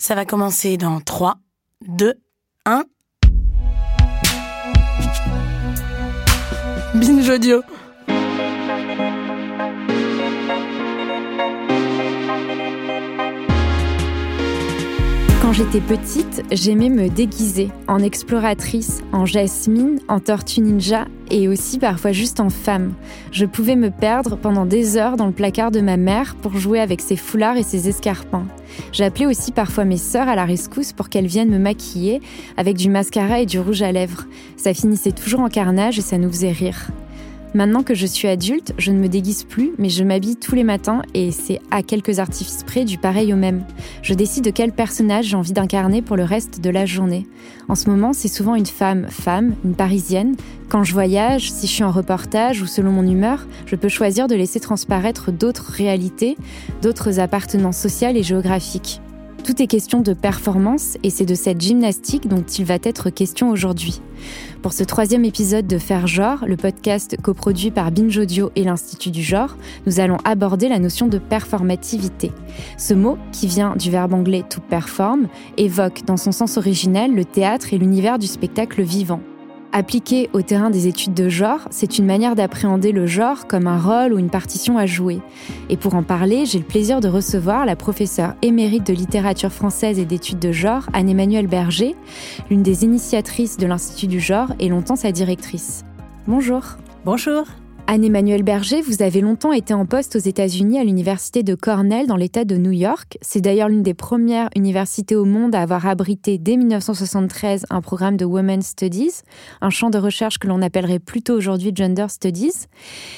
Ça va commencer dans 3, 2, 1. Binge audio. Quand j'étais petite, j'aimais me déguiser en exploratrice, en jasmine, en tortue ninja et aussi parfois juste en femme. Je pouvais me perdre pendant des heures dans le placard de ma mère pour jouer avec ses foulards et ses escarpins. J'appelais aussi parfois mes sœurs à la rescousse pour qu'elles viennent me maquiller avec du mascara et du rouge à lèvres. Ça finissait toujours en carnage et ça nous faisait rire. Maintenant que je suis adulte, je ne me déguise plus, mais je m'habille tous les matins et c'est à quelques artifices près du pareil au même. Je décide de quel personnage j'ai envie d'incarner pour le reste de la journée. En ce moment, c'est souvent une femme, femme, une parisienne. Quand je voyage, si je suis en reportage ou selon mon humeur, je peux choisir de laisser transparaître d'autres réalités, d'autres appartenances sociales et géographiques. Tout est question de performance et c'est de cette gymnastique dont il va être question aujourd'hui. Pour ce troisième épisode de Faire Genre, le podcast coproduit par Binge Audio et l'Institut du Genre, nous allons aborder la notion de performativité. Ce mot, qui vient du verbe anglais to perform, évoque dans son sens originel le théâtre et l'univers du spectacle vivant. Appliqué au terrain des études de genre, c'est une manière d'appréhender le genre comme un rôle ou une partition à jouer. Et pour en parler, j'ai le plaisir de recevoir la professeure émérite de littérature française et d'études de genre, Anne-Emmanuelle Berger, l'une des initiatrices de l'Institut du genre et longtemps sa directrice. Bonjour. Bonjour. Anne-Emmanuelle Berger, vous avez longtemps été en poste aux États-Unis à l'université de Cornell dans l'État de New York. C'est d'ailleurs l'une des premières universités au monde à avoir abrité dès 1973 un programme de Women's Studies, un champ de recherche que l'on appellerait plutôt aujourd'hui Gender Studies.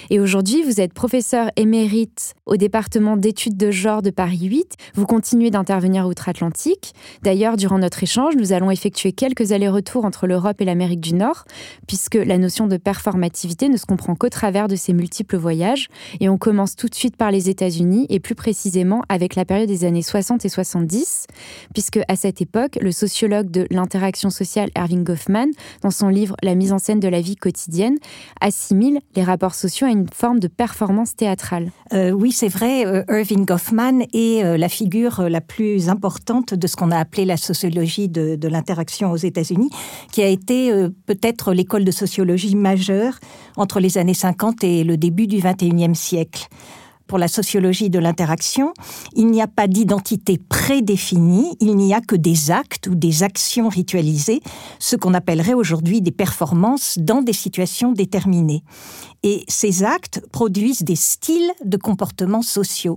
Et aujourd'hui, vous êtes professeur émérite au département d'études de genre de Paris 8. Vous continuez d'intervenir outre-Atlantique. D'ailleurs, durant notre échange, nous allons effectuer quelques allers-retours entre l'Europe et l'Amérique du Nord, puisque la notion de performativité ne se comprend qu'au travers de ses multiples voyages. Et on commence tout de suite par les États-Unis et plus précisément avec la période des années 60 et 70, puisque à cette époque, le sociologue de l'interaction sociale Erving Goffman, dans son livre La mise en scène de la vie quotidienne, assimile les rapports sociaux à une forme de performance théâtrale. Euh, oui, c'est vrai, euh, Irving Goffman est euh, la figure la plus importante de ce qu'on a appelé la sociologie de l'interaction aux États-Unis, qui a été peut-être l'école de sociologie majeure entre les années 50 et le début du XXIe siècle. Pour la sociologie de l'interaction, il n'y a pas d'identité prédéfinie, il n'y a que des actes ou des actions ritualisées, ce qu'on appellerait aujourd'hui des performances dans des situations déterminées. Et ces actes produisent des styles de comportements sociaux.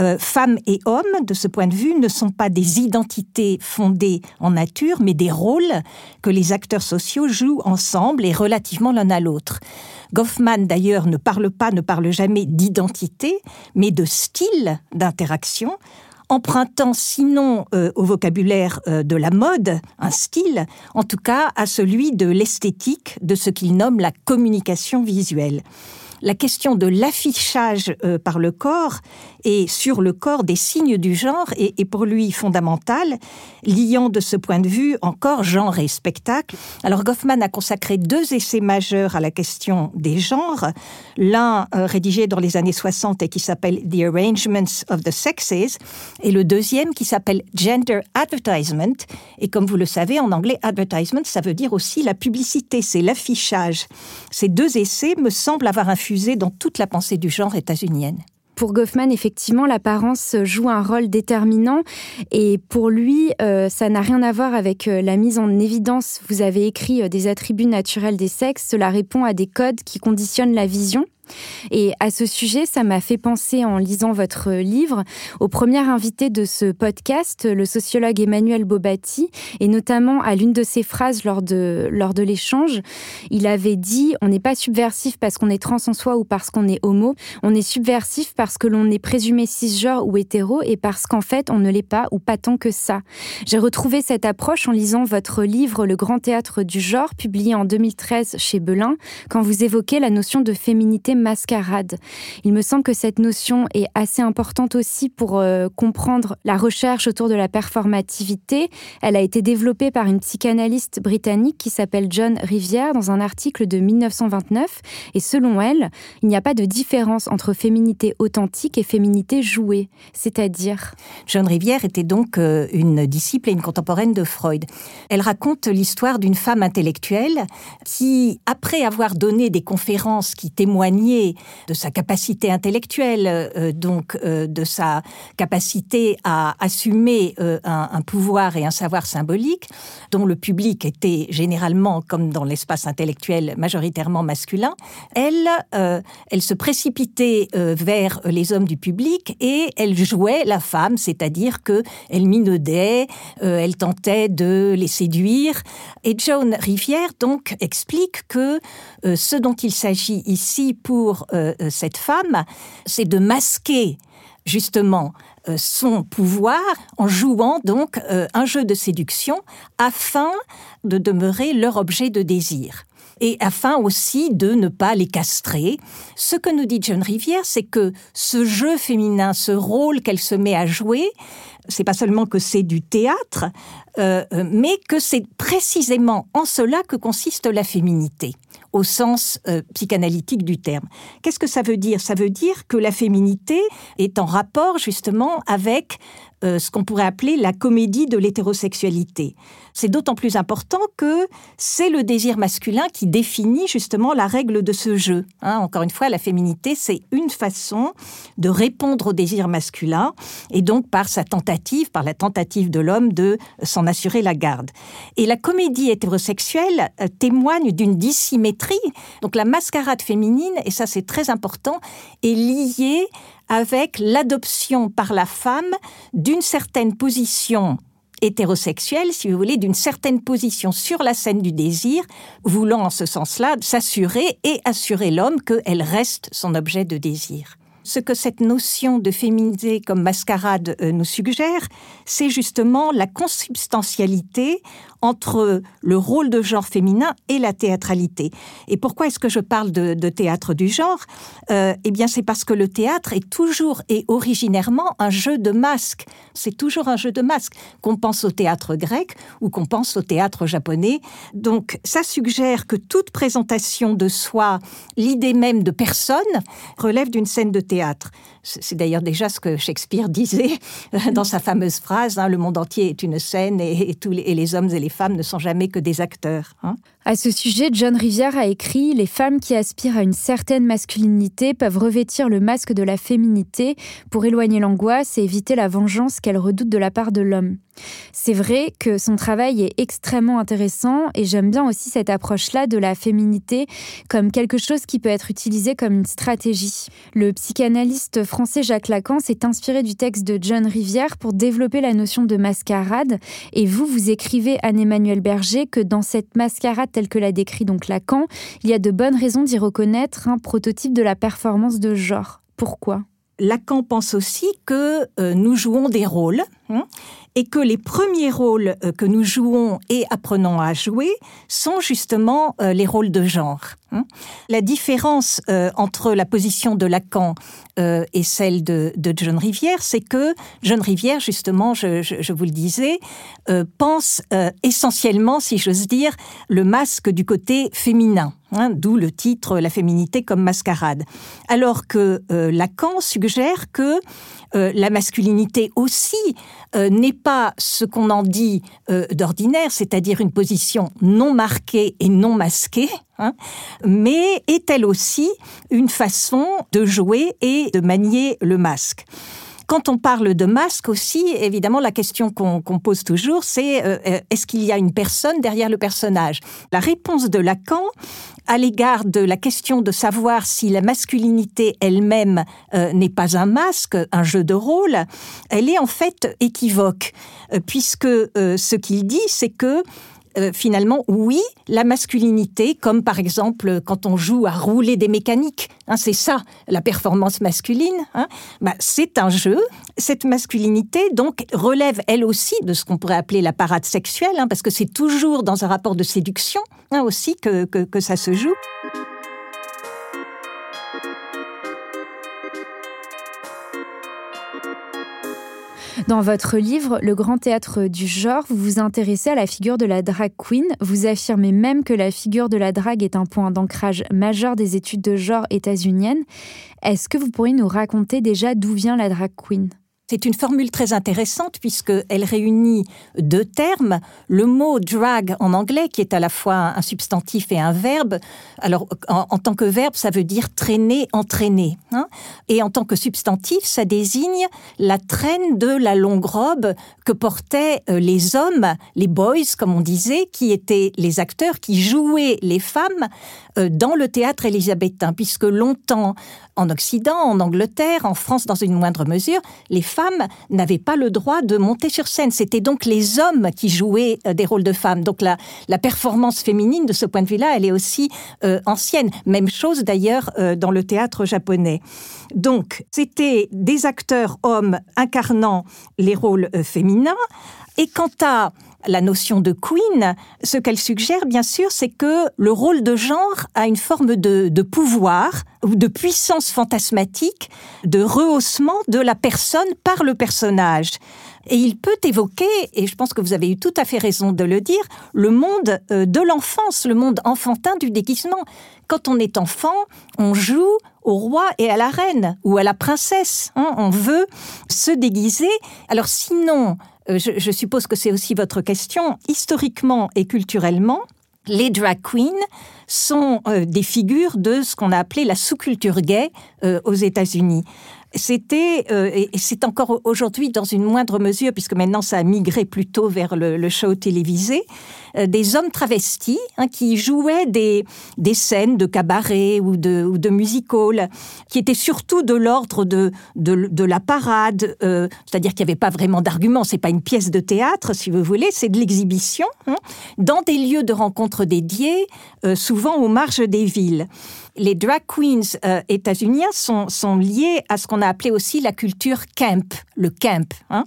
Euh, femmes et hommes, de ce point de vue, ne sont pas des identités fondées en nature, mais des rôles que les acteurs sociaux jouent ensemble et relativement l'un à l'autre. Goffman, d'ailleurs, ne parle pas, ne parle jamais d'identité, mais de style d'interaction, empruntant sinon euh, au vocabulaire euh, de la mode, un style, en tout cas à celui de l'esthétique, de ce qu'il nomme la communication visuelle la question de l'affichage par le corps et sur le corps des signes du genre est, pour lui fondamentale, liant de ce point de vue encore genre et spectacle. Alors Goffman a consacré deux essais majeurs à la question des genres, l'un euh, rédigé dans les années 60 et qui s'appelle The Arrangements of the Sexes, et le deuxième qui s'appelle Gender Advertisement. Et comme vous le savez, en anglais, advertisement, ça veut dire aussi la publicité, c'est l'affichage. Ces deux essais me semblent avoir infusé dans toute la pensée du genre états-unienne. Pour Goffman, effectivement, l'apparence joue un rôle déterminant et pour lui, euh, ça n'a rien à voir avec euh, la mise en évidence. Vous avez écrit euh, des attributs naturels des sexes, cela répond à des codes qui conditionnent la vision. Et à ce sujet, ça m'a fait penser en lisant votre livre au premier invité de ce podcast, le sociologue Emmanuel Bobatti, et notamment à l'une de ses phrases lors de, lors de l'échange. Il avait dit On n'est pas subversif parce qu'on est trans en soi ou parce qu'on est homo, on est subversif parce que l'on est présumé cisgenre ou hétéro et parce qu'en fait on ne l'est pas ou pas tant que ça. J'ai retrouvé cette approche en lisant votre livre Le grand théâtre du genre, publié en 2013 chez Belin, quand vous évoquez la notion de féminité féminité mascarade. Il me semble que cette notion est assez importante aussi pour euh, comprendre la recherche autour de la performativité. Elle a été développée par une psychanalyste britannique qui s'appelle John Rivière dans un article de 1929. Et selon elle, il n'y a pas de différence entre féminité authentique et féminité jouée. C'est-à-dire John Rivière était donc euh, une disciple et une contemporaine de Freud. Elle raconte l'histoire d'une femme intellectuelle qui, après avoir donné des conférences qui de sa capacité intellectuelle, euh, donc euh, de sa capacité à assumer euh, un, un, pouvoir et un savoir symbolique, dont le public était généralement, comme dans l'espace intellectuel, majoritairement masculin, elle, elle se précipitait vers les hommes du public et elle jouait la femme, c'est-à-dire que elle minaudait, elle tentait de les séduire. Et Joan Rivière donc explique que ce dont il s'agit ici pour euh, euh, cette femme, c'est de masquer justement son pouvoir en jouant donc un jeu de séduction afin de demeurer leur objet de désir et afin aussi de ne pas les castrer. Ce que nous dit John Rivière, c'est que ce jeu féminin, ce rôle qu'elle se met à jouer, c'est pas seulement que c'est du théâtre, euh, mais que c'est précisément en cela que consiste la féminité au sens euh, psychanalytique du terme. Qu'est-ce que ça veut dire? Ça veut dire que la féminité est en rapport justement avec euh, ce qu'on pourrait appeler la comédie de l'hétérosexualité. C'est d'autant plus important que c'est le désir masculin qui définit justement la règle de ce jeu. Hein. encore une fois, la féminité, c'est une façon de répondre au désir masculin et donc par sa tentative, par la tentative de l'homme de s'en assurer la garde. Et la comédie hétérosexuelle euh, témoigne d'une dissymétrie. Donc la mascarade féminine, et ça c'est très important, est liée avec l'adoption par la femme d'une certaine position hétérosexuelle, si vous voulez, d'une certaine position sur la scène du désir, voulant en ce sens-là s'assurer et assurer l'homme qu'elle reste son objet de désir. Ce que cette notion de féminiser comme mascarade euh, nous suggère, c'est justement la consubstantialité entre le rôle de genre féminin et la théâtralité. Et pourquoi est-ce que je parle de, théâtre du genre? Euh, Eh bien, c'est parce que le théâtre est toujours et originairement un jeu de masques. C'est toujours un jeu de masques, qu'on pense au théâtre grec ou qu'on pense au théâtre japonais. Donc, ça suggère que toute présentation de soi, l'idée même de personne, relève d'une scène de théâtre théâtre. C'est d'ailleurs déjà ce que Shakespeare disait dans sa fameuse phrase hein, Le monde entier est une scène et, les hommes et les femmes ne sont jamais que des acteurs. Hein. À ce sujet, John Rivière a écrit Les femmes qui aspirent à une certaine masculinité peuvent revêtir le masque de la féminité pour éloigner l'angoisse et éviter la vengeance qu'elles redoutent de la part de l'homme. C'est vrai que son travail est extrêmement intéressant et j'aime bien aussi cette approche-là de la féminité comme quelque chose qui peut être utilisé comme une stratégie. Le psychanalyste français Jacques Lacan s'est inspiré du texte de John Rivière pour développer la notion de mascarade et vous, vous écrivez Anne-Emmanuel Berger que dans cette mascarade telle que l'a décrit donc Lacan, il y a de bonnes raisons d'y reconnaître un prototype de la performance de genre. Pourquoi? Lacan pense aussi que euh, nous jouons des rôles et que les premiers rôles euh, que nous jouons et apprenons à jouer sont justement euh, les rôles de genre. Hein. La différence euh, entre la position de Lacan et celle de, John Rivière, c'est que John Rivière, justement, je, vous le disais, pense essentiellement, si j'ose dire, le masque du côté féminin. Hein, D'où le titre La féminité comme mascarade. Alors que Lacan suggère que la masculinité aussi euh, n'est pas ce qu'on en dit euh, d'ordinaire, c'est-à-dire une position non marquée et non masquée, hein, mais est elle aussi une façon de jouer et de manier le masque? Quand on parle de masque aussi, évidemment, la question qu'on qu pose toujours, c'est euh, est-ce qu'il y a une personne derrière le personnage? La réponse de Lacan à l'égard de la question de savoir si la masculinité elle-même euh, n'est pas un masque, un jeu de rôle, elle est en fait équivoque, euh, puisque euh, ce qu'il dit, c'est que euh, finalement, oui, la masculinité, comme par exemple quand on joue à rouler des mécaniques, hein, c'est ça la performance masculine, hein, bah, c'est un jeu. Cette masculinité donc relève elle aussi de ce qu'on pourrait appeler la parade sexuelle, hein, parce que c'est toujours dans un rapport de séduction aussi que, que ça se joue. Dans votre livre, Le grand théâtre du genre, vous vous intéressez à la figure de la drag queen. Vous affirmez même que la figure de la drague est un point d'ancrage majeur des études de genre états-uniennes. Est-ce que vous pourriez nous raconter déjà d'où vient la drag queen? C'est une formule très intéressante puisqu'elle réunit deux termes. Le mot drag en anglais, qui est à la fois un substantif et un verbe. Alors, en, tant que verbe, ça veut dire traîner, entraîner. Hein. et en tant que substantif, ça désigne la traîne de la longue robe que portaient euh, les hommes, les boys, comme on disait, qui étaient les acteurs qui jouaient les femmes euh, dans le théâtre élisabétain, puisque longtemps, en Occident, en Angleterre, en France dans une moindre mesure, les femmes n'avaient pas le droit de monter sur scène. C'était donc les hommes qui jouaient euh, des rôles de femmes. Donc la, la performance féminine, de ce point de vue-là, elle est aussi euh, ancienne. Même chose d'ailleurs euh, dans le théâtre japonais. Donc c'était des acteurs hommes incarnant les rôles féminins. Et quant à la notion de queen, ce qu'elle suggère, bien sûr, c'est que le rôle de genre a une forme de, pouvoir ou de puissance fantasmatique, de rehaussement de la personne par le personnage. Et il peut évoquer, et je pense que vous avez eu tout à fait raison de le dire, le monde euh, de l'enfance, le monde enfantin du déguisement. Quand on est enfant, on joue au roi et à la reine ou à la princesse. Hein. on veut se déguiser. Alors sinon, euh, je, suppose que c'est aussi votre question, historiquement et culturellement, les drag queens sont euh, des figures de ce qu'on a appelé la sous-culture gay euh, aux États-Unis. C'était, et c'est encore aujourd'hui dans une moindre mesure, puisque maintenant ça a migré plutôt vers le, show télévisé, des hommes travestis hein, qui jouaient des, des scènes de cabaret ou de, ou de music hall, qui étaient surtout de l'ordre de, de, la parade, euh, c'est-à-dire qu'il n'y avait pas vraiment d'argument, c'est pas une pièce de théâtre, si vous voulez, c'est de l'exhibition, hein, dans des lieux de rencontre dédiés, souvent aux marges des villes. Les drag queens euh, états-uniens sont, sont liés à ce qu'on a appelé aussi la culture camp, le camp, hein,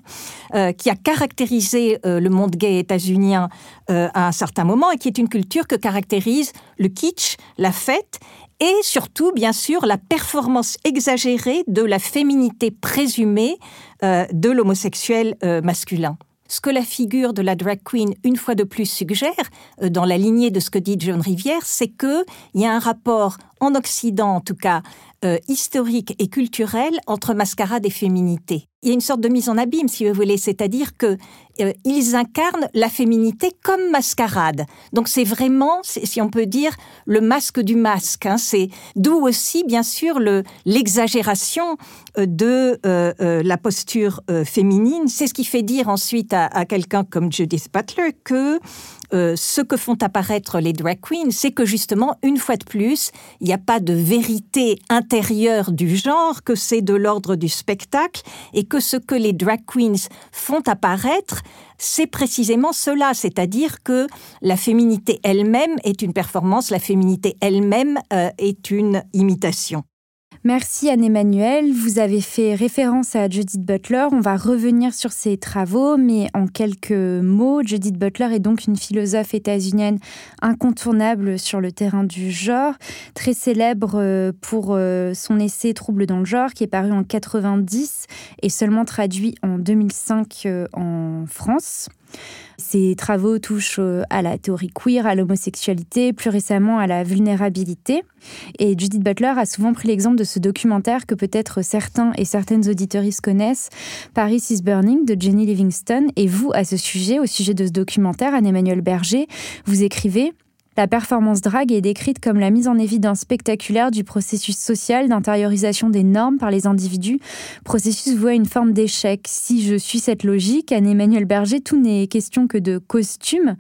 euh, qui a caractérisé euh, le monde gay états-unien à un certain moment et qui est une culture que caractérise le kitsch, la fête et surtout, bien sûr, la performance exagérée de la féminité présumée de l'homosexuel masculin. Ce que la figure de la drag queen, une fois de plus, suggère, euh, dans la lignée de ce que dit John Rivière, c'est qu'il y a un rapport, en Occident en tout cas, euh, historique et culturel entre mascarade et féminité. Il y a une sorte de mise en abîme, si vous voulez, c'est-à-dire que euh, ils incarnent la féminité comme mascarade. Donc c'est vraiment, si on peut dire, le masque du masque. Hein. C'est d'où aussi, bien sûr, le l'exagération euh, de la posture féminine. C'est ce qui fait dire ensuite à quelqu'un comme Judith Butler que euh, ce que font apparaître les drag queens, c'est que justement, une fois de plus, il n'y a pas de vérité intérieure du genre, que c'est de l'ordre du spectacle, et que ce que les drag queens font apparaître, c'est précisément cela, c'est-à-dire que la féminité elle-même est une performance, la féminité elle-même euh, est une imitation. Merci Anne-Emmanuel. Vous avez fait référence à Judith Butler. On va revenir sur ses travaux, mais en quelques mots, Judith Butler est donc une philosophe états-unienne incontournable sur le terrain du genre, très célèbre euh, pour euh, son essai Troubles dans le genre, qui est paru en 90 et seulement traduit en 2005 euh, en France. Ses travaux touchent euh, à la théorie queer, à l'homosexualité, plus récemment à la vulnérabilité. Et Judith Butler a souvent pris l'exemple de ce documentaire que peut-être certains et certaines auditoristes connaissent, Paris is Burning de Jenny Livingston. Et vous, à ce sujet, au sujet de ce documentaire, Anne-Emmanuel Berger, vous écrivez la performance drague est décrite comme la mise en évidence spectaculaire du processus social d'intériorisation des normes par les individus, processus voué à une forme d'échec. Si je suis cette logique, Anne-Emmanuel Berger, tout n'est question que de costume.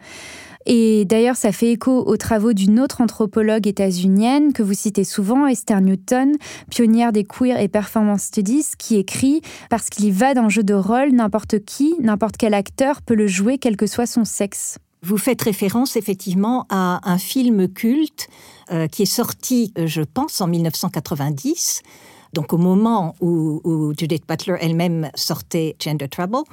Et d'ailleurs, ça fait écho aux travaux d'une autre anthropologue états-unienne que vous citez souvent, Esther Newton, pionnière des queer et performance studies, qui écrit Parce qu'il y va d'un jeu de rôle, n'importe qui, n'importe quel acteur peut le jouer, quel que soit son sexe. Vous faites référence effectivement à un film culte euh, qui est sorti, euh, je pense, en 1990, donc au moment où, Judith Butler elle-même sortait Gender Trouble,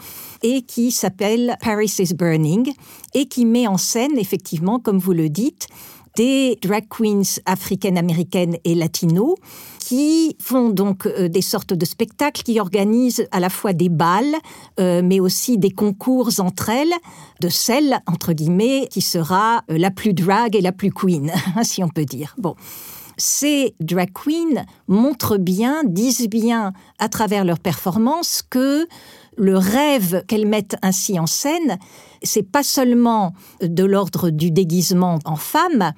et qui s'appelle Paris is Burning, et qui met en scène, effectivement, comme vous le dites, des drag queens africaines, américaines et latino qui font donc euh, des sortes de spectacles, qui organisent à la fois des balles, euh, mais aussi des concours entre elles, de celle, entre guillemets, qui sera euh, la plus drag et la plus queen, si on peut dire. Bon. Ces drag queens montrent bien, disent bien à travers leurs performances que le rêve qu'elles mettent ainsi en scène, c'est pas seulement de l'ordre du déguisement en femme,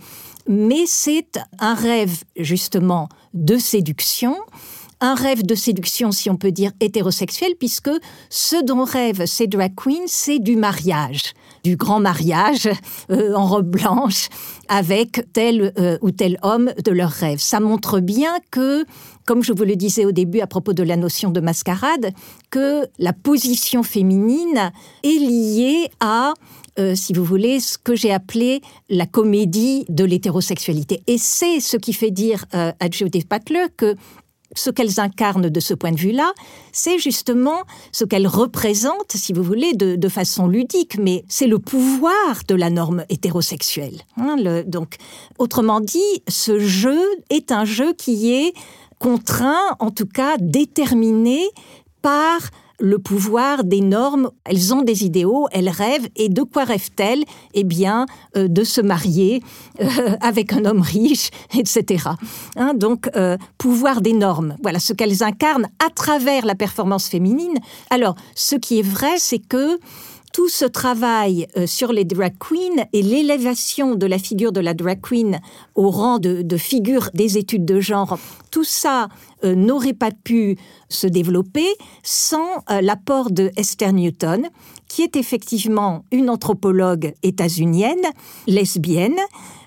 mais c'est un rêve justement de séduction, un rêve de séduction, si on peut dire, hétérosexuel, puisque ce dont rêvent ces drag queens, c'est du mariage, du grand mariage euh, en robe blanche avec tel euh, ou tel homme de leur rêve. Ça montre bien que, comme je vous le disais au début à propos de la notion de mascarade, que la position féminine est liée à euh, si vous voulez, ce que j'ai appelé la comédie de l'hétérosexualité. Et c'est ce qui fait dire à Judith Butler que ce qu'elles incarnent de ce point de vue-là, c'est justement ce qu'elles représentent, si vous voulez, de, façon ludique, mais c'est le pouvoir de la norme hétérosexuelle. Hein, donc, autrement dit, ce jeu est un jeu qui est contraint, en tout cas déterminé par le pouvoir des normes. Elles ont des idéaux, elles rêvent. Et de quoi rêvent-elles? Eh bien, euh, de se marier euh, avec un homme riche, etc. Hein, donc, euh, pouvoir des normes. Voilà ce qu'elles incarnent à travers la performance féminine. Alors, ce qui est vrai, c'est que tout ce travail sur les drag queens et l'élévation de la figure de la drag queen au rang de, de figure des études de genre, tout ça euh, n'aurait pas pu se développer sans euh, l'apport de Esther Newton, qui est effectivement une anthropologue états-unienne, lesbienne,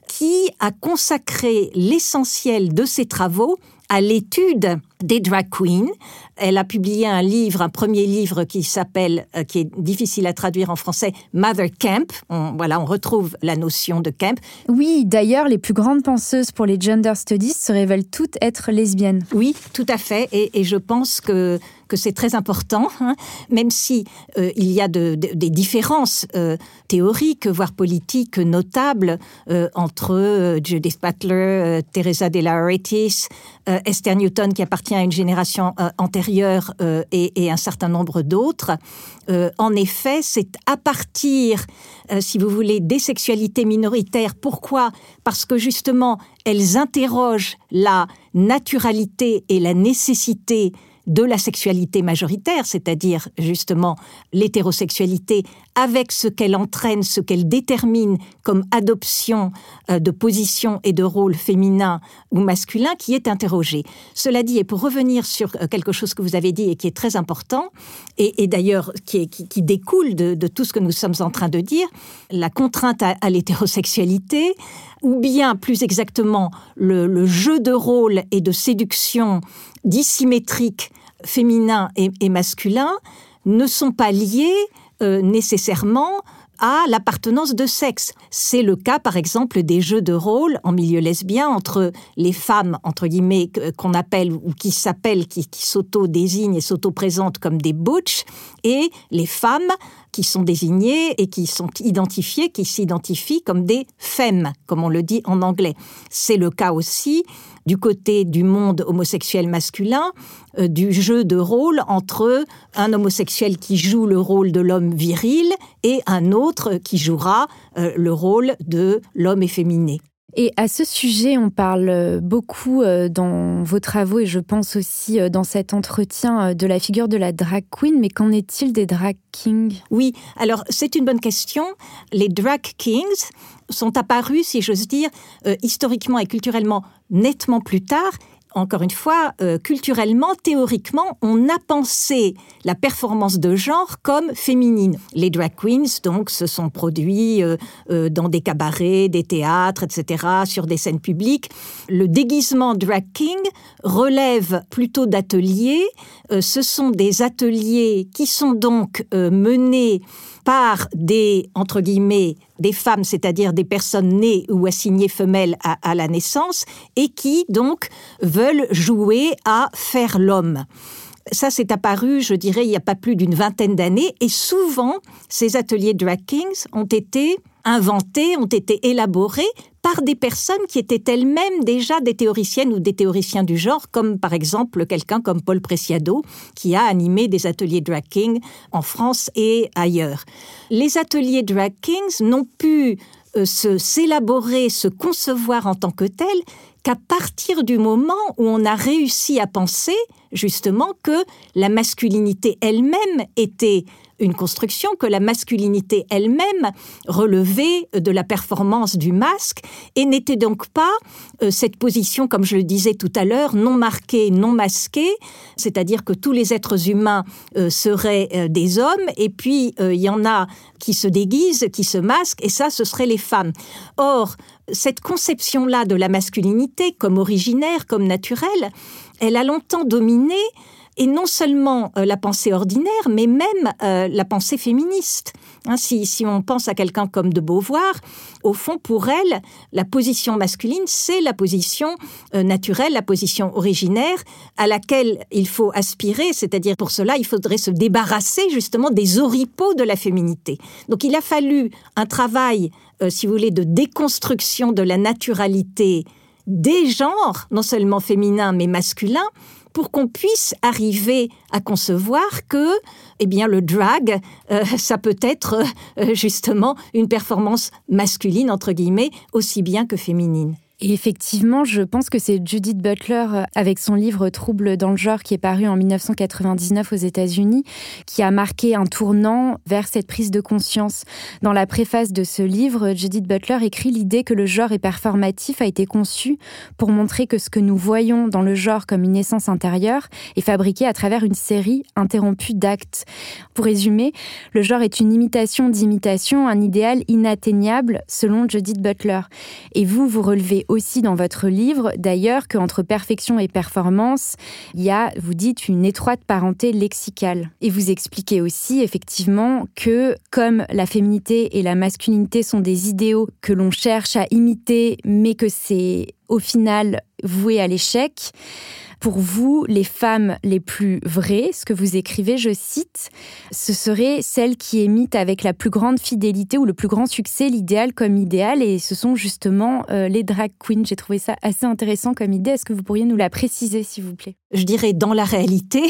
qui a consacré l'essentiel de ses travaux à l'étude des drag queens. Elle a publié un livre, un premier livre qui s'appelle, euh, qui est difficile à traduire en français, Mother Camp. On, voilà, on retrouve la notion de camp. Oui, d'ailleurs, les plus grandes penseuses pour les gender studies se révèlent toutes être lesbiennes. Oui, tout à fait. Et, et je pense que que c'est très important, hein, même si euh, il y a de, des différences euh, théoriques, voire politiques notables entre Judith Butler, Teresa de la Esther Newton qui appartient à une génération euh, euh, et, un certain nombre d'autres. Euh, en effet, c'est à partir, si vous voulez, des sexualités minoritaires. Pourquoi? Parce que justement, elles interrogent la naturalité et la nécessité de la sexualité majoritaire, c'est-à-dire justement l'hétérosexualité, avec ce qu'elle entraîne, ce qu'elle détermine comme adoption euh, de position et de rôle féminin ou masculin, qui est interrogé. Cela dit, et pour revenir sur euh, quelque chose que vous avez dit et qui est très important, et, d'ailleurs qui, découle de, tout ce que nous sommes en train de dire, la contrainte à, l'hétérosexualité, ou bien plus exactement le, le jeu de rôle et de séduction dissymétrique féminin et, masculin ne sont pas liés euh, nécessairement à l'appartenance de sexe. C'est le cas, par exemple, des jeux de rôle en milieu lesbien entre les femmes, entre guillemets, qu'on appelle ou qui s'appellent, qui, qui s'auto-désignent et s'auto-présentent comme des butch, et les femmes qui sont désignées et qui sont identifiées, qui s'identifient comme des femmes, comme on le dit en anglais. C'est le cas aussi du côté du monde homosexuel masculin, euh, du jeu de rôle entre un homosexuel qui joue le rôle de l'homme viril et un autre qui jouera euh, le rôle de l'homme efféminé. Et à ce sujet, on parle euh, beaucoup euh, dans vos travaux et je pense aussi euh, dans cet entretien de la figure de la drag queen, mais qu'en est-il des drag kings? Oui, alors c'est une bonne question. Les drag kings sont apparus, si j'ose dire, historiquement et culturellement nettement plus tard encore une fois, euh, culturellement, théoriquement, on a pensé la performance de genre comme féminine. Les drag queens, donc, se sont produits euh, euh, dans des cabarets, des théâtres, etc., sur des scènes publiques. Le déguisement drag king relève plutôt d'ateliers. ce sont des ateliers qui sont donc menés par des, entre guillemets, des femmes, c'est-à-dire des personnes nées ou assignées femelles à, la naissance, et qui donc veulent jouer à faire l'homme. Ça, c'est apparu, je dirais, il n'y a pas plus d'une vingtaine d'années. Et souvent, ces ateliers drag kings ont été inventés, ont été élaborés par des personnes qui étaient elles-mêmes déjà des théoriciennes ou des théoriciens du genre, comme par exemple quelqu'un comme Paul Preciado, qui a animé des ateliers drag king en France et ailleurs. Les ateliers drag kings n'ont pu euh, se s'élaborer, se concevoir en tant que tels qu'à partir du moment où on a réussi à penser justement que la masculinité elle-même était une construction, que la masculinité elle-même relevait de la performance du masque et n'était donc pas euh, cette position, comme je le disais tout à l'heure, non marquée, non masquée, c'est-à-dire que tous les êtres humains euh, seraient euh, des hommes et puis il y en a qui se déguisent, qui se masquent et ça, ce seraient les femmes. Or, cette conception-là de la masculinité comme originaire, comme naturelle, elle a longtemps dominé et non seulement euh, la pensée ordinaire, mais même euh, la pensée féministe. Hein, si, on pense à quelqu'un comme de Beauvoir, au fond, pour elle, la position masculine, c'est la position euh, naturelle, la position originaire à laquelle il faut aspirer, c'est-à-dire pour cela, il faudrait se débarrasser justement des oripeaux de la féminité. Donc il a fallu un travail, si vous voulez, de déconstruction de la naturalité des genres, non seulement féminins mais masculins, pour qu'on puisse arriver à concevoir que eh bien, le drag, euh, ça peut être euh, justement une performance masculine, entre guillemets, aussi bien que féminine. Et effectivement, je pense que c'est Judith Butler, euh, avec son livre Troubles dans le genre, qui est paru en 1999 aux États-Unis, qui a marqué un tournant vers cette prise de conscience. Dans la préface de ce livre, Judith Butler écrit l'idée que le genre est performatif a été conçu pour montrer que ce que nous voyons dans le genre comme une essence intérieure est fabriqué à travers une série interrompue d'actes. Pour résumer, le genre est une imitation d'imitation, un idéal inatteignable selon Judith Butler. Et vous, vous relevez aussi dans votre livre, d'ailleurs, qu'entre perfection et performance, il y a, vous dites, une étroite parenté lexicale. Et vous expliquez aussi, effectivement, que comme la féminité et la masculinité sont des idéaux que l'on cherche à imiter, mais que c'est au final voué à l'échec, pour vous, les femmes les plus vraies, ce que vous écrivez, je cite, ce serait celles qui émitent avec la plus grande fidélité ou le plus grand succès l'idéal comme idéal, et ce sont justement euh, les drag queens. J'ai trouvé ça assez intéressant comme idée. Est-ce que vous pourriez nous la préciser, s'il vous plaît? Je dirais, dans la réalité,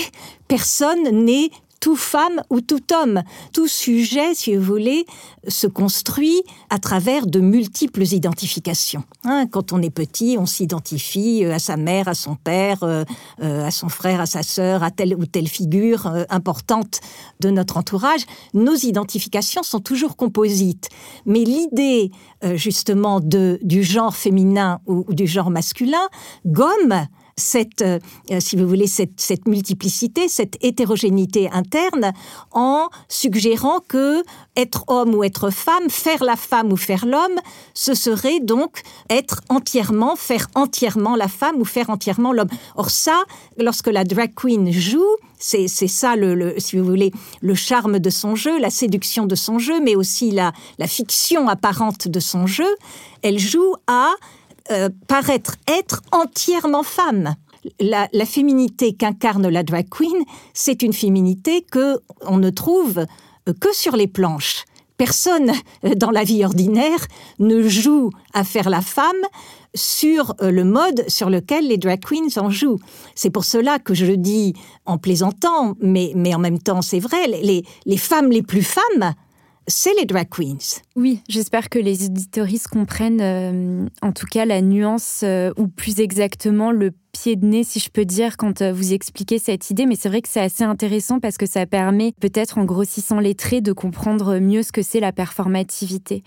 personne n'est tout femme ou tout homme. Tout sujet, si vous voulez, se construit à travers de multiples identifications. Hein, quand on est petit, on s'identifie euh, à sa mère, à son père, euh, euh, à son frère, à sa sœur, à telle ou telle figure importante de notre entourage. Nos identifications sont toujours composites. Mais l'idée, justement, du genre féminin ou du genre masculin gomme cette, euh, si vous voulez, cette, multiplicité, cette hétérogénéité interne, en suggérant que être homme ou être femme, faire la femme ou faire l'homme, ce serait donc être entièrement, faire entièrement la femme ou faire entièrement l'homme. Or ça, lorsque la drag queen joue, c'est ça, le, si vous voulez, le charme de son jeu, la séduction de son jeu, mais aussi la fiction apparente de son jeu. Elle joue à euh, paraître être entièrement femme. La, féminité qu'incarne la drag queen, c'est une féminité que on ne trouve euh, que sur les planches. Personne euh, dans la vie ordinaire ne joue à faire la femme sur le mode sur lequel les drag queens en jouent. C'est pour cela que je le dis en plaisantant, mais, mais en même temps c'est vrai, les, les femmes les plus femmes c'est les drag queens. Oui, j'espère que les éditoristes comprennent euh, en tout cas la nuance, euh, ou plus exactement le pied de nez, si je peux dire, quand euh, vous expliquez cette idée. Mais c'est vrai que c'est assez intéressant parce que ça permet, peut-être en grossissant les traits, de comprendre mieux ce que c'est la performativité.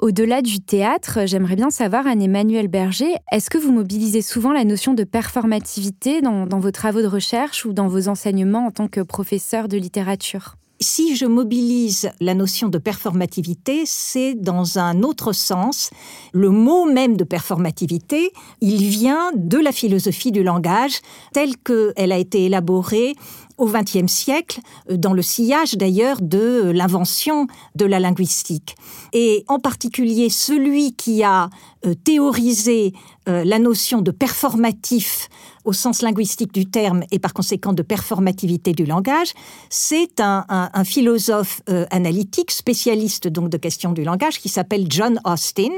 Au-delà du théâtre, j'aimerais bien savoir, Anne-Emmanuel Berger, est-ce que vous mobilisez souvent la notion de performativité dans vos travaux de recherche ou dans vos enseignements en tant que professeur de littérature? Si je mobilise la notion de performativité, c'est dans un autre sens. Le mot même de performativité, il vient de la philosophie du langage telle qu'elle a été élaborée au XXe siècle, dans le sillage d'ailleurs de l'invention de la linguistique. Et en particulier celui qui a euh, théorisé euh, la notion de performatif au sens linguistique du terme et par conséquent de performativité du langage, c'est un, philosophe analytique, spécialiste donc de questions du langage, qui s'appelle John Austin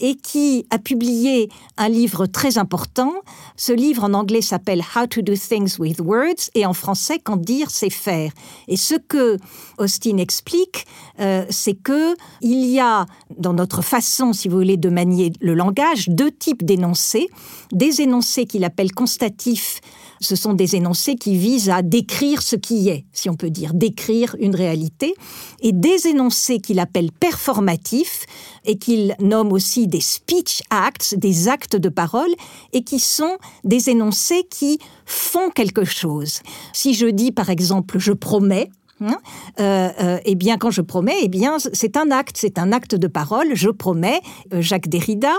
et qui a publié un livre très important. Ce livre en anglais s'appelle How to do things with words et en français Quand dire c'est faire. Et ce que Austin explique, euh, c'est que il y a dans notre façon, si vous voulez, de manier le langage deux types d'énoncés. Des énoncés qu'il appelle constatifs ce sont des énoncés qui visent à décrire ce qui est, si on peut dire, décrire une réalité, et des énoncés qu'il appelle performatifs, et qu'il nomme aussi des speech acts, des actes de parole, et qui sont des énoncés qui font quelque chose. Si je dis par exemple je promets, hein, euh, euh, eh bien, quand je promets, eh bien, c'est un acte, c'est un acte de parole. Je promets. Euh, Jacques Derrida,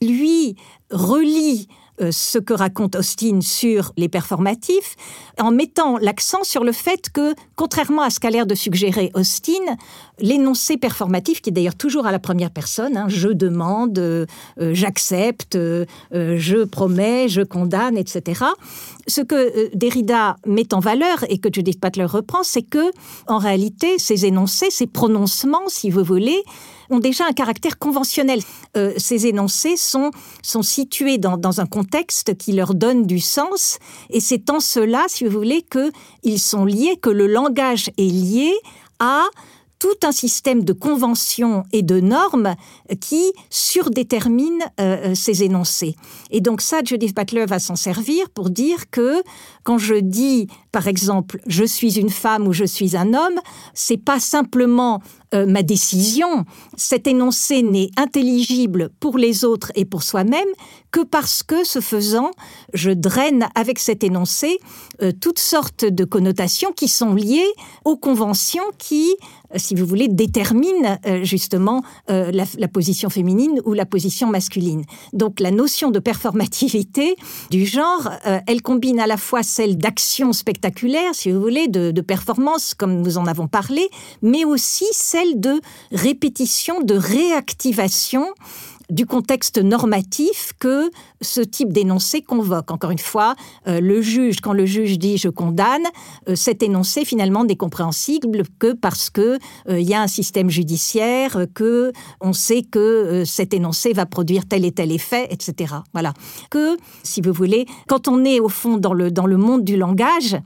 lui, relie ce que raconte Austin sur les performatifs, en mettant l'accent sur le fait que, contrairement à ce qu'a l'air de suggérer Austin, l'énoncé performatif, qui est d'ailleurs toujours à la première personne, hein, je demande, euh, j'accepte, euh, je promets, je condamne, etc. Ce que Derrida met en valeur et que Judith Butler reprend, c'est que, en réalité, ces énoncés, ces prononcements, si vous voulez, ont déjà un caractère conventionnel. Euh, ces énoncés sont, sont situés dans, dans, un contexte qui leur donne du sens, et c'est en cela, si vous voulez, qu'ils sont liés, que le langage est lié à tout un système de conventions et de normes qui surdéterminent euh, euh, ces énoncés. Et donc ça, Judith Butler va s'en servir pour dire que quand je dis, par exemple, je suis une femme ou je suis un homme, c'est pas simplement euh, ma décision. Cet énoncé n'est intelligible pour les autres et pour soi-même que parce que, ce faisant, je draine avec cet énoncé toutes sortes de connotations qui sont liées aux conventions qui si vous voulez, détermine euh, justement euh, la, position féminine ou la position masculine. Donc la notion de performativité du genre, euh, elle combine à la fois celle d'action spectaculaire, si vous voulez, de, de performance, comme nous en avons parlé, mais aussi celle de répétition, de réactivation du contexte normatif que ce type d'énoncé convoque. Encore une fois, euh, le juge, quand le juge dit je condamne, euh, cet énoncé finalement n'est compréhensible que parce que euh, il y a un système judiciaire, que on sait que cet énoncé va produire tel et tel effet, etc. Voilà. Que, si vous voulez, quand on est au fond dans le dans le monde du langage,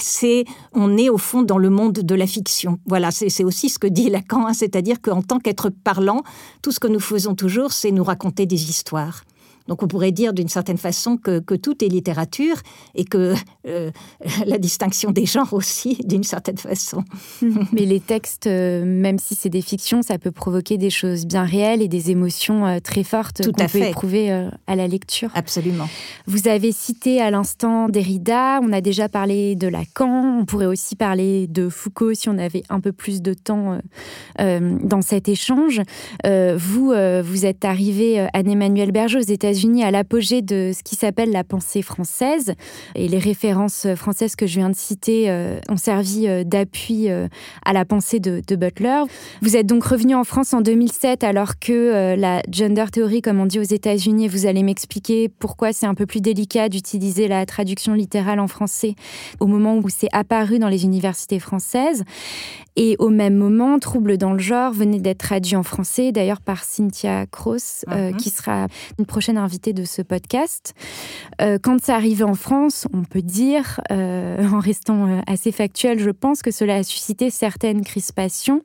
c'est on est au fond dans le monde de la fiction. Voilà, c'est aussi ce que dit Lacan, hein, c'est-à-dire qu'en tant qu'être parlant, tout ce que nous faisons toujours, c'est nous raconter des histoires. Donc on pourrait dire d'une certaine façon que, tout est littérature et que euh, la distinction des genres aussi, d'une certaine façon. Mais les textes, euh, même si c'est des fictions, ça peut provoquer des choses bien réelles et des émotions euh, très fortes qu'on peut éprouver à la lecture. Absolument. Vous avez cité à l'instant Derrida, on a déjà parlé de Lacan, on pourrait aussi parler de Foucault si on avait un peu plus de temps dans cet échange. vous, vous êtes arrivé, Anne-Emmanuel Berger, aux États unis à l'apogée de ce qui s'appelle la pensée française. Et les références françaises que je viens de citer euh, ont servi euh, d'appui euh, à la pensée de, Butler. Vous êtes donc revenu en France en 2007 alors que la gender theory, comme on dit aux États-Unis, vous allez m'expliquer pourquoi c'est un peu plus délicat d'utiliser la traduction littérale en français au moment où c'est apparu dans les universités françaises. Et au même moment, Trouble dans le genre venait d'être traduit en français, d'ailleurs par Cynthia Cross, mhm. qui sera une prochaine invité de ce podcast. Euh, quand c'est arrivé en France, on peut dire, euh, en restant euh, assez factuel, je pense que cela a suscité certaines crispations.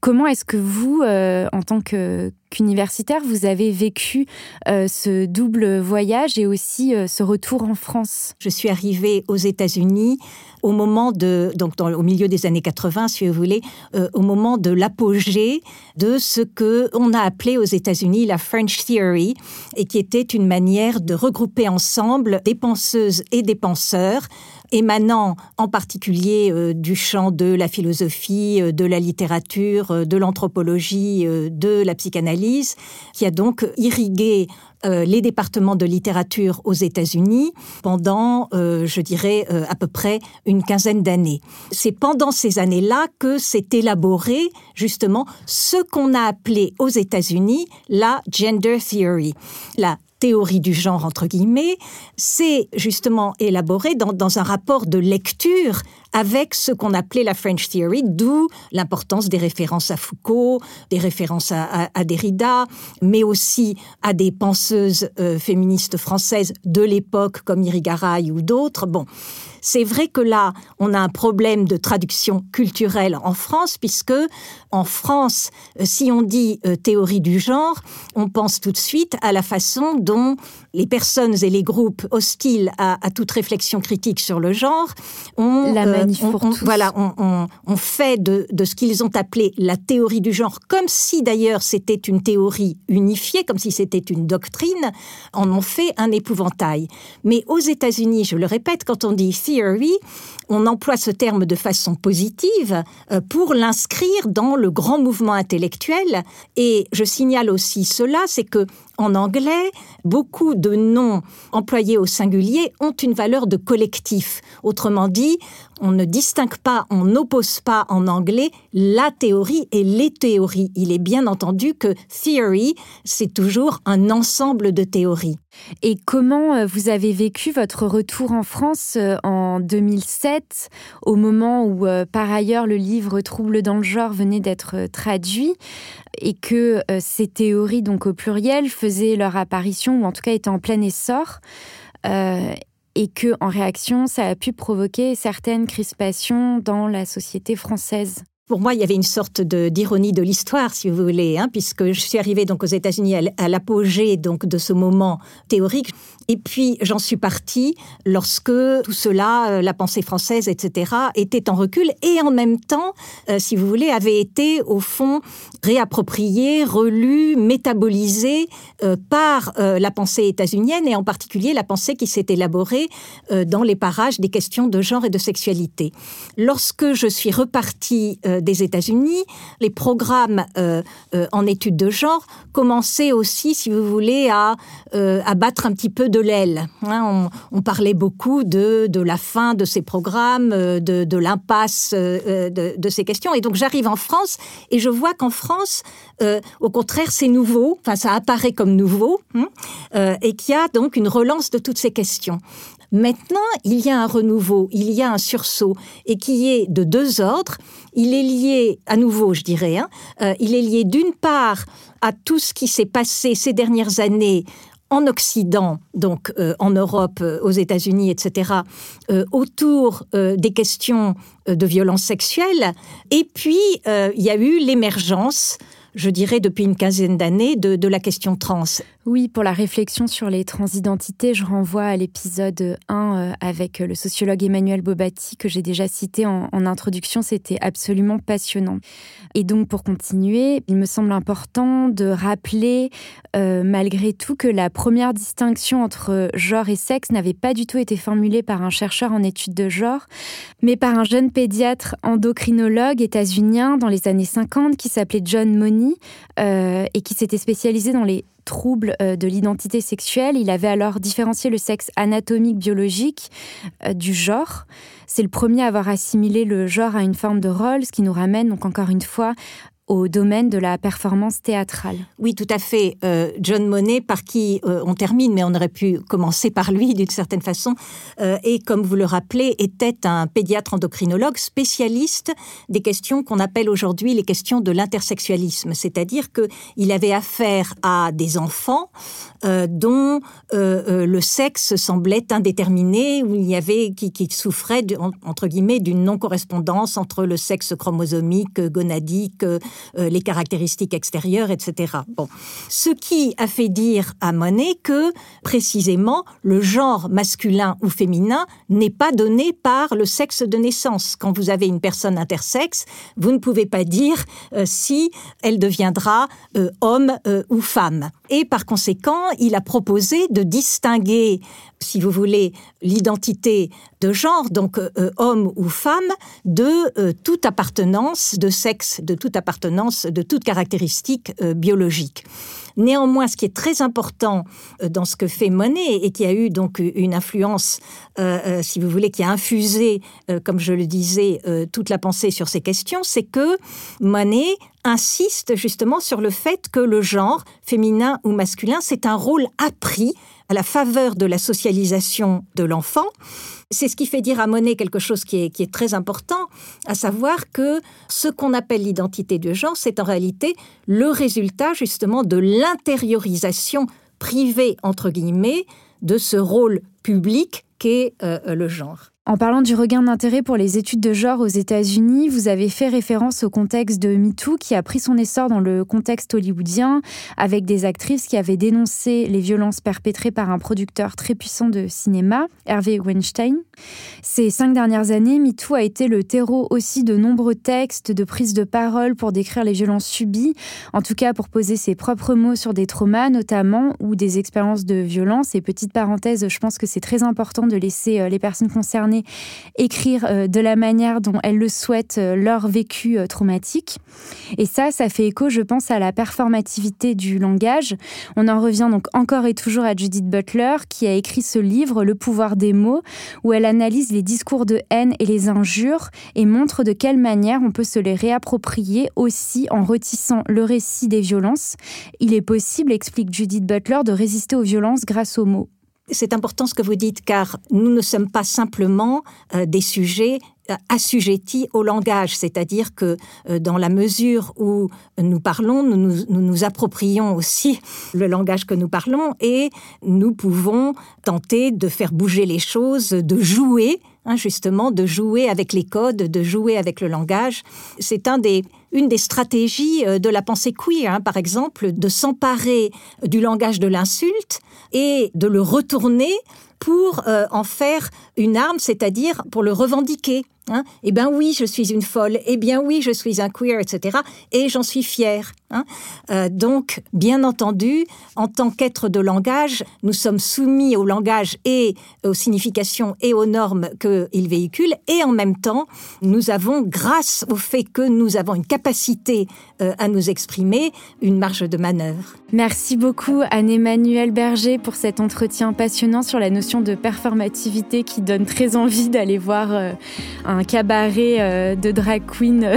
Comment est-ce que vous, en tant qu'universitaire, vous avez vécu ce double voyage et aussi ce retour en France? Je suis arrivée aux États-Unis au moment de, donc au milieu des années 80, si vous voulez, euh, au moment de l'apogée de ce que on a appelé aux États-Unis la French Theory, et qui était une manière de regrouper ensemble des penseuses et des penseurs émanant en particulier euh, du champ de la philosophie, euh, de la littérature, euh, de l'anthropologie, de la psychanalyse, qui a donc irrigué les départements de littérature aux États-Unis pendant, je dirais, à peu près une quinzaine d'années. C'est pendant ces années-là que s'est élaboré justement ce qu'on a appelé aux États-Unis la gender theory, la théorie du genre, entre guillemets, c'est justement élaboré dans, dans, un rapport de lecture avec ce qu'on appelait la French Theory, d'où l'importance des références à Foucault, des références à, Derrida, mais aussi à des penseuses euh, féministes françaises de l'époque comme Irigaray ou d'autres. Bon, c'est vrai que là, on a un problème de traduction culturelle en France, puisque en France, euh, si on dit euh, théorie du genre, on pense tout de suite à la façon dont les personnes et les groupes hostiles à, toute réflexion critique sur le genre ont, la euh, voilà, on, fait de, de ce qu'ils ont appelé la théorie du genre, comme si d'ailleurs c'était une théorie unifiée, comme si c'était une doctrine, en ont fait un épouvantail. Mais aux États-Unis, je le répète, quand on dit theory, on emploie ce terme de façon positive euh, pour l'inscrire dans le grand mouvement intellectuel. Et je signale aussi cela, c'est que en anglais, beaucoup de noms employés au singulier ont une valeur de collectif. Autrement dit, on ne distingue pas, on n'oppose pas en anglais la théorie et les théories. Il est bien entendu que theory, c'est toujours un ensemble de théories. Et comment euh, vous avez vécu votre retour en France euh, en 2007, au moment où, euh, par ailleurs, le livre Troubles dans le genre venait d'être traduit et que ces théories, donc au pluriel, faisaient leur apparition, ou en tout cas étaient en plein essor et que, en réaction, ça a pu provoquer certaines crispations dans la société française. Pour moi, il y avait une sorte d'ironie de, l'histoire, si vous voulez, hein, puisque je suis arrivée donc aux États-Unis à l'apogée donc de ce moment théorique, et puis j'en suis partie lorsque tout cela, euh, la pensée française, etc., était en recul et en même temps, euh, si vous voulez, avait été au fond réapproprié, relu, métabolisé euh, par la pensée états-unienne et en particulier la pensée qui s'est élaborée dans les parages des questions de genre et de sexualité. Lorsque je suis repartie des États-Unis, les programmes euh, euh, en études de genre commençaient aussi, si vous voulez, à, euh, à battre un petit peu de l'aile. Hein. on, parlait beaucoup de, de la fin de ces programmes, de, de l'impasse de, de, ces questions. Et donc j'arrive en France et je vois qu'en France, au contraire, c'est nouveau, enfin ça apparaît comme nouveau, hein, et qu'il y a donc une relance de toutes ces questions. Maintenant, il y a un renouveau, il y a un sursaut, et qui est de deux ordres. Il est lié, à nouveau, je dirais, hein, euh, il est lié d'une part à tout ce qui s'est passé ces dernières années en Occident, donc euh, en Europe, euh, aux États-Unis, etc., autour des questions de violence sexuelle. Et puis, il y a eu l'émergence je dirais, depuis une quinzaine d'années de, la question trans. Oui, pour la réflexion sur les transidentités, je renvoie à l'épisode 1 euh, avec le sociologue Emmanuel Bobati que j'ai déjà cité en, introduction. C'était absolument passionnant. Et donc, pour continuer, il me semble important de rappeler euh, malgré tout que la première distinction entre genre et sexe n'avait pas du tout été formulée par un chercheur en études de genre, mais par un jeune pédiatre endocrinologue états-unien dans les années 50 qui s'appelait John Money euh, et qui s'était spécialisé dans les troubles euh, de l'identité sexuelle. Il avait alors différencié le sexe anatomique biologique euh, du genre. C'est le premier à avoir assimilé le genre à une forme de rôle, ce qui nous ramène donc encore une fois au domaine de la performance théâtrale. Oui, tout à fait. Euh, John Monet, par qui euh, on termine, mais on aurait pu commencer par lui d'une certaine façon, euh, et comme vous le rappelez, était un pédiatre endocrinologue spécialiste des questions qu'on appelle aujourd'hui les questions de l'intersexualisme, c'est-à-dire qu'il avait affaire à des enfants dont le sexe semblait indéterminé, où il y avait qui, souffraient entre guillemets d'une non-correspondance entre le sexe chromosomique, gonadique, euh, les caractéristiques extérieures, etc. Bon, ce qui a fait dire à Monet que précisément le genre masculin ou féminin n'est pas donné par le sexe de naissance. Quand vous avez une personne intersexe, vous ne pouvez pas dire euh, si elle deviendra euh, homme ou femme. Et par conséquent, il a proposé de distinguer, si vous voulez, l'identité de genre, donc homme ou femme, de toute appartenance de sexe, de toute appartenance, de toute caractéristique biologique. Néanmoins, ce qui est très important dans ce que fait Monet et qui a eu donc une influence, si vous voulez, qui a infusé, comme je le disais, toute la pensée sur ces questions, c'est que Monet insiste justement sur le fait que le genre, féminin ou masculin, c'est un rôle appris à la faveur de la socialisation de l'enfant. C'est ce qui fait dire à Monet quelque chose qui est, qui est très important, à savoir que ce qu'on appelle l'identité de genre, c'est en réalité le résultat justement de l'intériorisation privée, entre guillemets, de ce rôle public qu'est euh, le genre. En parlant du regain d'intérêt pour les études de genre aux États-Unis, vous avez fait référence au contexte de MeToo qui a pris son essor dans le contexte hollywoodien avec des actrices qui avaient dénoncé les violences perpétrées par un producteur très puissant de cinéma, Hervé Weinstein. Ces cinq dernières années, MeToo a été le terreau aussi de nombreux textes, de prises de parole pour décrire les violences subies, en tout cas pour poser ses propres mots sur des traumas notamment ou des expériences de violence. Et petite parenthèse, je pense que c'est très important de laisser euh, les personnes concernées écrire euh, de la manière dont elles le souhaitent euh, leur vécu euh, traumatique. Et ça, ça fait écho, je pense, à la performativité du langage. On en revient donc encore et toujours à Judith Butler, qui a écrit ce livre, Le pouvoir des mots, où elle analyse les discours de haine et les injures et montre de quelle manière on peut se les réapproprier aussi en retissant le récit des violences. Il est possible, explique Judith Butler, de résister aux violences grâce aux mots. C'est important ce que vous dites car nous ne sommes pas simplement euh, des sujets euh, assujettis au langage, c'est-à-dire que euh, dans la mesure où nous parlons, nous nous, nous nous, approprions aussi le langage que nous parlons et nous pouvons tenter de faire bouger les choses, de jouer, hein, justement, de jouer avec les codes, de jouer avec le langage. C'est un des, une des stratégies de la pensée queer, hein, par exemple, de s'emparer du langage de l'insulte et de le retourner pour euh, en faire une arme, c'est-à-dire pour le revendiquer. Hein. Eh bien oui, je suis une folle. Eh bien oui, je suis un queer, etc. Et j'en suis fière. Hein. Euh, donc, bien entendu, en tant qu'être de langage, nous sommes soumis au langage et aux significations et aux normes qu'il véhicule. Et en même temps, nous avons, grâce au fait que nous avons une capacité euh, à nous exprimer, une marge de manœuvre. Merci beaucoup Anne-Emmanuelle Berger pour cet entretien passionnant sur la notion de performativité qui donne très envie d'aller voir euh, un cabaret de drag queen.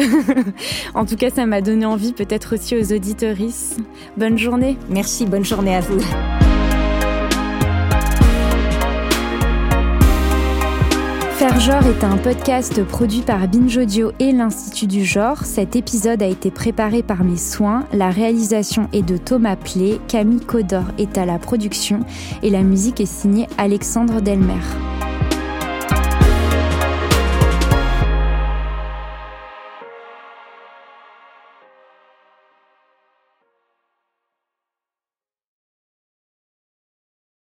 en tout cas, ça m'a donné envie peut-être aussi aux auditoristes. Bonne journée. Merci, bonne journée à vous. Faire genre est un podcast produit par Binge Audio et l'Institut du genre. Cet épisode a été préparé par mes soins. La réalisation est de Thomas Plé, Camille Codor est à la production et la musique est signée Alexandre Delmer.